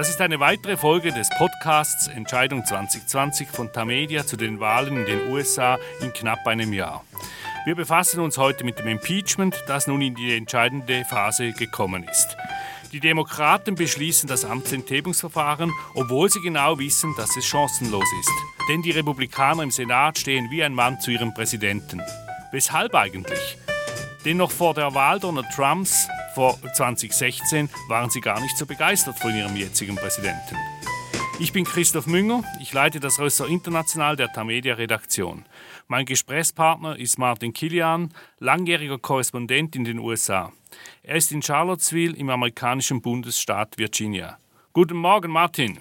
Das ist eine weitere Folge des Podcasts Entscheidung 2020 von Tamedia zu den Wahlen in den USA in knapp einem Jahr. Wir befassen uns heute mit dem Impeachment, das nun in die entscheidende Phase gekommen ist. Die Demokraten beschließen das Amtsenthebungsverfahren, obwohl sie genau wissen, dass es chancenlos ist. Denn die Republikaner im Senat stehen wie ein Mann zu ihrem Präsidenten. Weshalb eigentlich? Denn noch vor der Wahl Donald Trumps vor 2016 waren sie gar nicht so begeistert von ihrem jetzigen Präsidenten. Ich bin Christoph Münger, ich leite das Rösser International der Tamedia Redaktion. Mein Gesprächspartner ist Martin Kilian, langjähriger Korrespondent in den USA. Er ist in Charlottesville im amerikanischen Bundesstaat Virginia. Guten Morgen, Martin.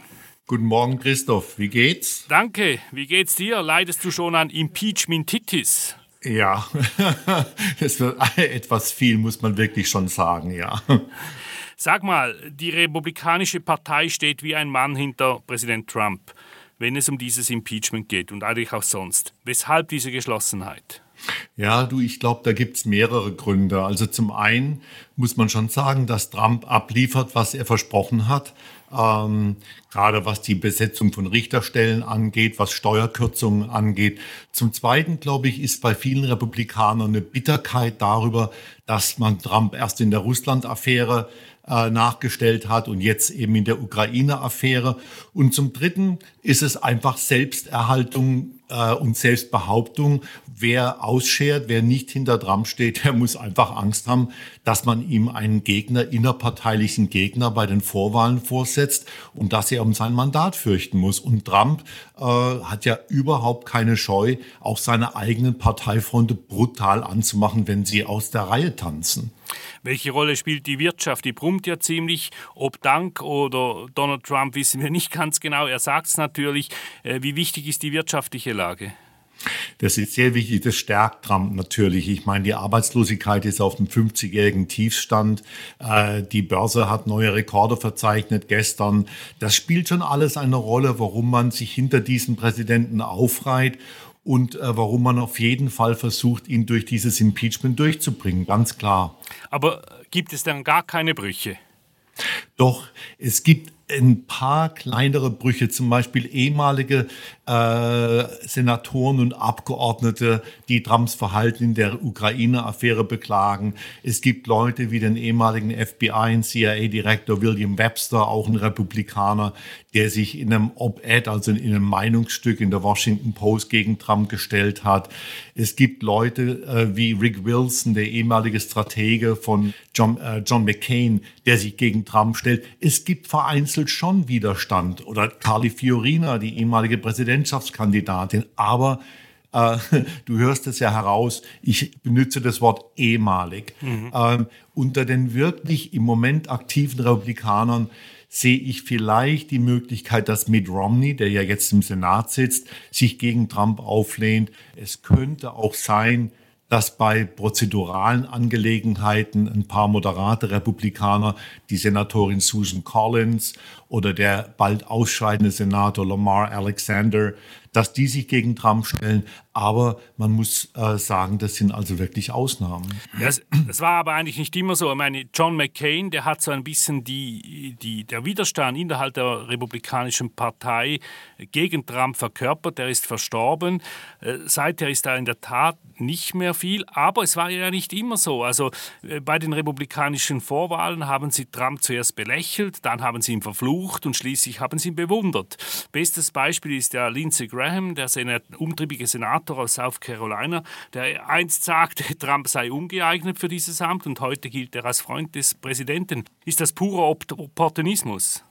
Guten Morgen, Christoph. Wie geht's? Danke. Wie geht's dir? Leidest du schon an Impeachmentitis? Ja, es wird etwas viel, muss man wirklich schon sagen, ja. Sag mal, die Republikanische Partei steht wie ein Mann hinter Präsident Trump, wenn es um dieses Impeachment geht und eigentlich auch sonst. Weshalb diese Geschlossenheit? Ja, du, ich glaube, da gibt's mehrere Gründe. Also zum einen muss man schon sagen, dass Trump abliefert, was er versprochen hat ähm, gerade was die Besetzung von Richterstellen angeht, was Steuerkürzungen angeht. Zum Zweiten, glaube ich, ist bei vielen Republikanern eine Bitterkeit darüber, dass man Trump erst in der Russland-Affäre äh, nachgestellt hat und jetzt eben in der Ukraine-Affäre. Und zum Dritten ist es einfach Selbsterhaltung äh, und Selbstbehauptung. Wer ausschert, wer nicht hinter Trump steht, der muss einfach Angst haben, dass man ihm einen Gegner, innerparteilichen Gegner bei den Vorwahlen vorsetzt und dass er um sein Mandat fürchten muss. Und Trump äh, hat ja überhaupt keine Scheu, auch seine eigenen Parteifreunde brutal anzumachen, wenn sie aus der Reihe tanzen. Welche Rolle spielt die Wirtschaft? Die brummt ja ziemlich. Ob Dank oder Donald Trump wissen wir nicht ganz genau. Er sagt es natürlich. Äh, wie wichtig ist die wirtschaftliche Lage? Das ist sehr wichtig, das stärkt Trump natürlich. Ich meine, die Arbeitslosigkeit ist auf dem 50-jährigen Tiefstand. Äh, die Börse hat neue Rekorde verzeichnet gestern. Das spielt schon alles eine Rolle, warum man sich hinter diesen Präsidenten aufreiht und äh, warum man auf jeden Fall versucht, ihn durch dieses Impeachment durchzubringen, ganz klar. Aber gibt es dann gar keine Brüche? Doch, es gibt ein paar kleinere Brüche, zum Beispiel ehemalige äh, Senatoren und Abgeordnete, die Trumps Verhalten in der Ukraine-Affäre beklagen. Es gibt Leute wie den ehemaligen FBI- und CIA-Direktor William Webster, auch ein Republikaner, der sich in einem Op-Ed, also in einem Meinungsstück in der Washington Post gegen Trump gestellt hat. Es gibt Leute äh, wie Rick Wilson, der ehemalige Stratege von John, äh, John McCain, der sich gegen Trump stellt. Es gibt vereinzelt schon Widerstand. Oder Carly Fiorina, die ehemalige Präsidentschaftskandidatin. Aber äh, du hörst es ja heraus, ich benutze das Wort ehemalig. Mhm. Ähm, unter den wirklich im Moment aktiven Republikanern sehe ich vielleicht die Möglichkeit, dass Mitt Romney, der ja jetzt im Senat sitzt, sich gegen Trump auflehnt. Es könnte auch sein, dass bei prozeduralen Angelegenheiten ein paar moderate Republikaner, die Senatorin Susan Collins oder der bald ausscheidende Senator Lamar Alexander, dass die sich gegen Trump stellen. Aber man muss äh, sagen, das sind also wirklich Ausnahmen. Das, das, war aber eigentlich nicht immer so. Ich meine, John McCain, der hat so ein bisschen die, die, der Widerstand innerhalb der Republikanischen Partei gegen Trump verkörpert. Der ist verstorben. Äh, seither ist da in der Tat nicht mehr viel. Aber es war ja nicht immer so. Also äh, bei den republikanischen Vorwahlen haben sie Trump zuerst belächelt, dann haben sie ihn verflucht und schließlich haben sie ihn bewundert. Bestes Beispiel ist ja Lindsey Graham Graham, der Senat, umtriebige Senator aus South Carolina, der einst sagte, Trump sei ungeeignet für dieses Amt und heute gilt er als Freund des Präsidenten. Ist das purer Opportunismus?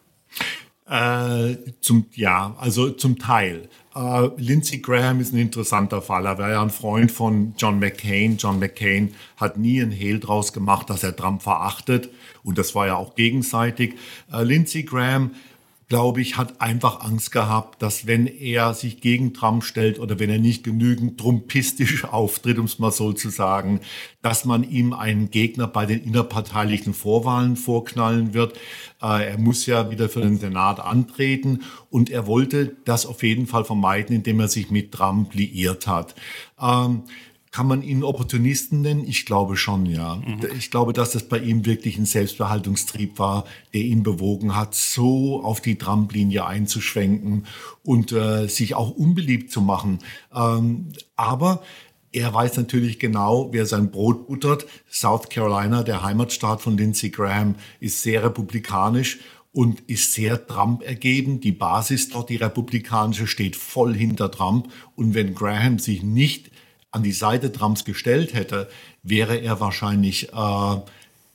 Äh, zum, ja, also zum Teil. Äh, Lindsey Graham ist ein interessanter Fall. Er war ja ein Freund von John McCain. John McCain hat nie ein Hehl draus gemacht, dass er Trump verachtet. Und das war ja auch gegenseitig. Äh, Lindsey Graham glaube ich, hat einfach Angst gehabt, dass wenn er sich gegen Trump stellt oder wenn er nicht genügend trumpistisch auftritt, um es mal so zu sagen, dass man ihm einen Gegner bei den innerparteilichen Vorwahlen vorknallen wird. Äh, er muss ja wieder für den Senat antreten und er wollte das auf jeden Fall vermeiden, indem er sich mit Trump liiert hat. Ähm, kann man ihn Opportunisten nennen? Ich glaube schon, ja. Mhm. Ich glaube, dass das bei ihm wirklich ein Selbstbehaltungstrieb war, der ihn bewogen hat, so auf die Tramplinie einzuschwenken und äh, sich auch unbeliebt zu machen. Ähm, aber er weiß natürlich genau, wer sein Brot buttert. South Carolina, der Heimatstaat von Lindsey Graham, ist sehr republikanisch und ist sehr Trump ergeben. Die Basis dort, die republikanische, steht voll hinter Trump. Und wenn Graham sich nicht an die Seite Trumps gestellt hätte, wäre er wahrscheinlich äh,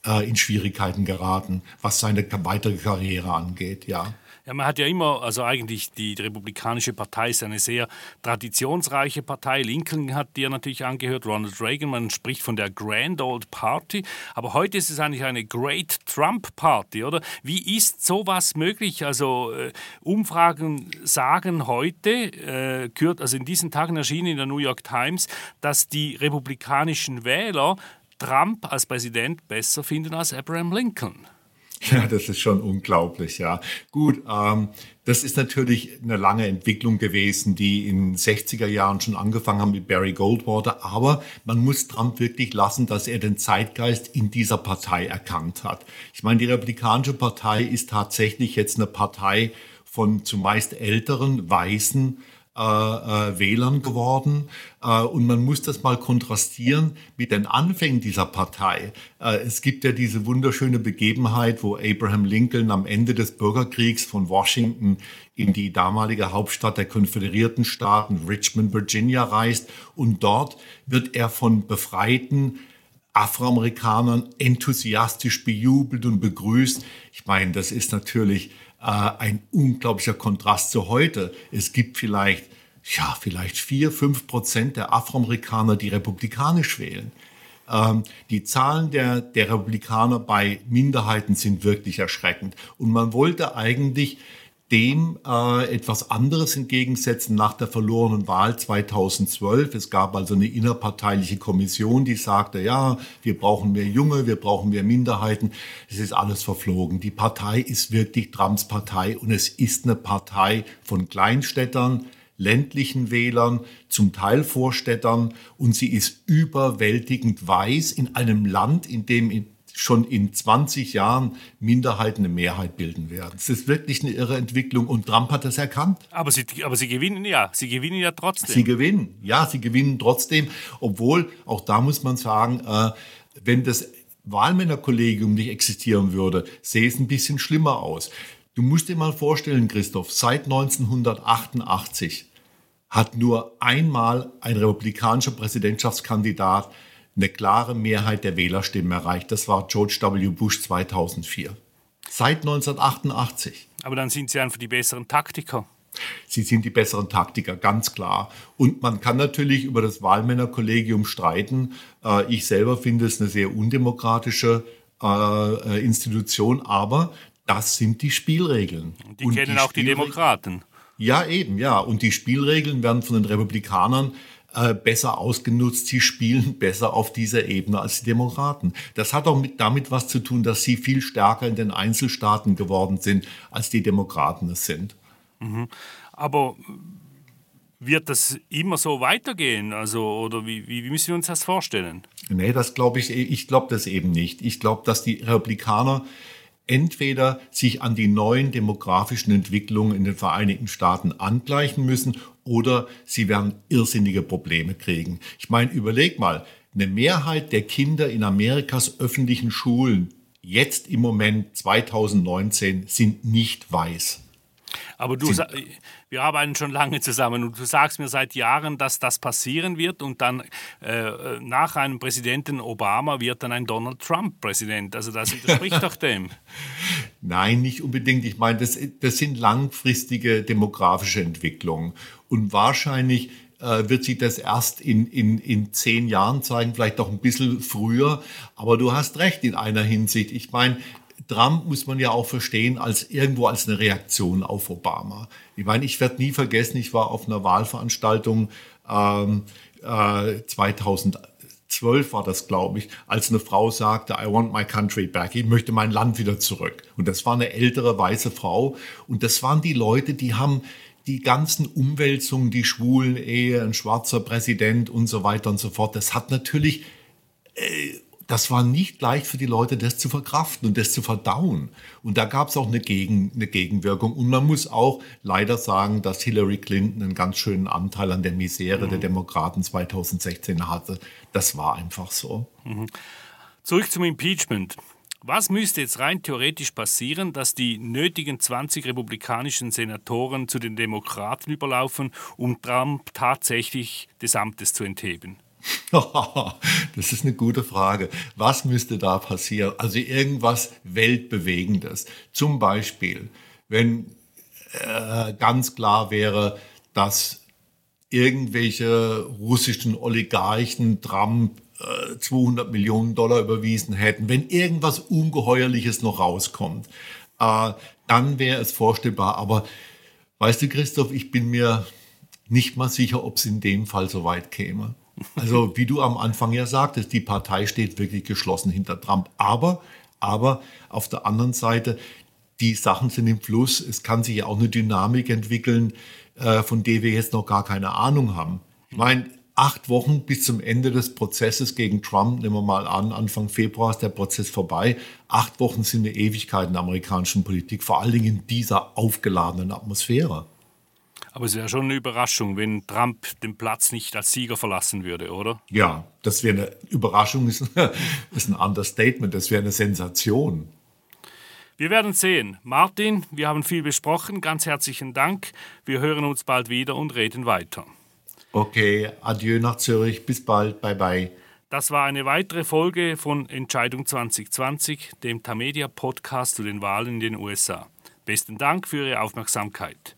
äh, in Schwierigkeiten geraten, was seine weitere Karriere angeht, ja. Ja, man hat ja immer, also eigentlich die, Republikanische Partei ist eine sehr traditionsreiche Partei. Lincoln hat dir natürlich angehört, Ronald Reagan, man spricht von der Grand Old Party. Aber heute ist es eigentlich eine Great Trump Party, oder? Wie ist sowas möglich? Also äh, Umfragen sagen heute, äh, also in diesen Tagen erschienen in der New York Times, dass die republikanischen Wähler Trump als Präsident besser finden als Abraham Lincoln. Ja, das ist schon unglaublich, ja. Gut, ähm, das ist natürlich eine lange Entwicklung gewesen, die in den 60er Jahren schon angefangen haben mit Barry Goldwater. Aber man muss Trump wirklich lassen, dass er den Zeitgeist in dieser Partei erkannt hat. Ich meine, die Republikanische Partei ist tatsächlich jetzt eine Partei von zumeist älteren, weißen, äh, äh, Wählern geworden. Äh, und man muss das mal kontrastieren mit den Anfängen dieser Partei. Äh, es gibt ja diese wunderschöne Begebenheit, wo Abraham Lincoln am Ende des Bürgerkriegs von Washington in die damalige Hauptstadt der Konföderierten Staaten, Richmond, Virginia, reist. Und dort wird er von befreiten Afroamerikanern enthusiastisch bejubelt und begrüßt. Ich meine, das ist natürlich äh, ein unglaublicher Kontrast zu heute. Es gibt vielleicht, ja, vielleicht vier, fünf Prozent der Afroamerikaner, die republikanisch wählen. Ähm, die Zahlen der, der Republikaner bei Minderheiten sind wirklich erschreckend. Und man wollte eigentlich dem äh, etwas anderes entgegensetzen nach der verlorenen Wahl 2012. Es gab also eine innerparteiliche Kommission, die sagte, ja, wir brauchen mehr Junge, wir brauchen mehr Minderheiten. Es ist alles verflogen. Die Partei ist wirklich Trumps Partei und es ist eine Partei von Kleinstädtern, ländlichen Wählern, zum Teil Vorstädtern und sie ist überwältigend weiß in einem Land, in dem schon in 20 Jahren Minderheiten eine Mehrheit bilden werden. Es ist wirklich eine irre Entwicklung und Trump hat das erkannt. Aber sie, aber sie gewinnen ja, sie gewinnen ja trotzdem. Sie gewinnen, ja, sie gewinnen trotzdem, obwohl, auch da muss man sagen, äh, wenn das Wahlmännerkollegium nicht existieren würde, sähe es ein bisschen schlimmer aus. Du musst dir mal vorstellen, Christoph, seit 1988 hat nur einmal ein republikanischer Präsidentschaftskandidat eine klare Mehrheit der Wählerstimmen erreicht. Das war George W. Bush 2004. Seit 1988. Aber dann sind Sie einfach die besseren Taktiker. Sie sind die besseren Taktiker, ganz klar. Und man kann natürlich über das Wahlmännerkollegium streiten. Äh, ich selber finde es eine sehr undemokratische äh, Institution, aber das sind die Spielregeln. Die Und kennen die auch die Demokraten. Ja, eben, ja. Und die Spielregeln werden von den Republikanern äh, besser ausgenutzt. Sie spielen besser auf dieser Ebene als die Demokraten. Das hat auch mit, damit was zu tun, dass sie viel stärker in den Einzelstaaten geworden sind, als die Demokraten es sind. Mhm. Aber wird das immer so weitergehen? Also, oder wie, wie, wie müssen wir uns das vorstellen? Nee, das glaube ich, ich glaube das eben nicht. Ich glaube, dass die Republikaner entweder sich an die neuen demografischen Entwicklungen in den Vereinigten Staaten angleichen müssen oder sie werden irrsinnige Probleme kriegen. Ich meine, überleg mal, eine Mehrheit der Kinder in Amerikas öffentlichen Schulen jetzt im Moment 2019 sind nicht weiß. Aber du, wir arbeiten schon lange zusammen und du sagst mir seit Jahren, dass das passieren wird und dann äh, nach einem Präsidenten Obama wird dann ein Donald Trump Präsident. Also das widerspricht doch dem. Nein, nicht unbedingt. Ich meine, das, das sind langfristige demografische Entwicklungen und wahrscheinlich äh, wird sich das erst in, in, in zehn Jahren zeigen, vielleicht auch ein bisschen früher. Aber du hast recht in einer Hinsicht. Ich meine, Trump muss man ja auch verstehen als irgendwo als eine Reaktion auf Obama. Ich meine, ich werde nie vergessen, ich war auf einer Wahlveranstaltung ähm, äh, 2012 war das, glaube ich, als eine Frau sagte, I want my country back, ich möchte mein Land wieder zurück. Und das war eine ältere weiße Frau. Und das waren die Leute, die haben die ganzen Umwälzungen, die schwulen Ehe, ein schwarzer Präsident und so weiter und so fort, das hat natürlich, äh, das war nicht leicht für die Leute, das zu verkraften und das zu verdauen. Und da gab es auch eine, Gegen, eine Gegenwirkung. Und man muss auch leider sagen, dass Hillary Clinton einen ganz schönen Anteil an der Misere mhm. der Demokraten 2016 hatte. Das war einfach so. Mhm. Zurück zum Impeachment. Was müsste jetzt rein theoretisch passieren, dass die nötigen 20 republikanischen Senatoren zu den Demokraten überlaufen, um Trump tatsächlich des Amtes zu entheben? Das ist eine gute Frage. Was müsste da passieren? Also irgendwas Weltbewegendes. Zum Beispiel, wenn äh, ganz klar wäre, dass irgendwelche russischen Oligarchen Trump 200 Millionen Dollar überwiesen hätten, wenn irgendwas Ungeheuerliches noch rauskommt, äh, dann wäre es vorstellbar. Aber weißt du, Christoph, ich bin mir nicht mal sicher, ob es in dem Fall so weit käme. Also, wie du am Anfang ja sagtest, die Partei steht wirklich geschlossen hinter Trump. Aber, aber auf der anderen Seite, die Sachen sind im Fluss. Es kann sich ja auch eine Dynamik entwickeln, äh, von der wir jetzt noch gar keine Ahnung haben. Ich meine, acht Wochen bis zum Ende des Prozesses gegen Trump, nehmen wir mal an, Anfang Februar ist der Prozess vorbei. Acht Wochen sind eine Ewigkeit in der amerikanischen Politik, vor allen Dingen in dieser aufgeladenen Atmosphäre. Aber es wäre schon eine Überraschung, wenn Trump den Platz nicht als Sieger verlassen würde, oder? Ja, das wäre eine Überraschung, ist, ist ein Understatement, das wäre eine Sensation. Wir werden sehen. Martin, wir haben viel besprochen. Ganz herzlichen Dank. Wir hören uns bald wieder und reden weiter. Okay, adieu nach Zürich. Bis bald. Bye bye. Das war eine weitere Folge von Entscheidung 2020, dem Tamedia Podcast zu den Wahlen in den USA. Besten Dank für Ihre Aufmerksamkeit.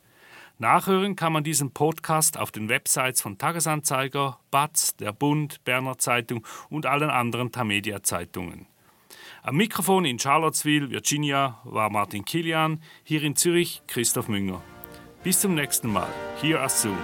Nachhören kann man diesen Podcast auf den Websites von Tagesanzeiger, BATZ, der Bund, Berner Zeitung und allen anderen Tamedia Zeitungen. Am Mikrofon in Charlottesville, Virginia, war Martin Kilian, hier in Zürich Christoph Münger. Bis zum nächsten Mal. Here as soon.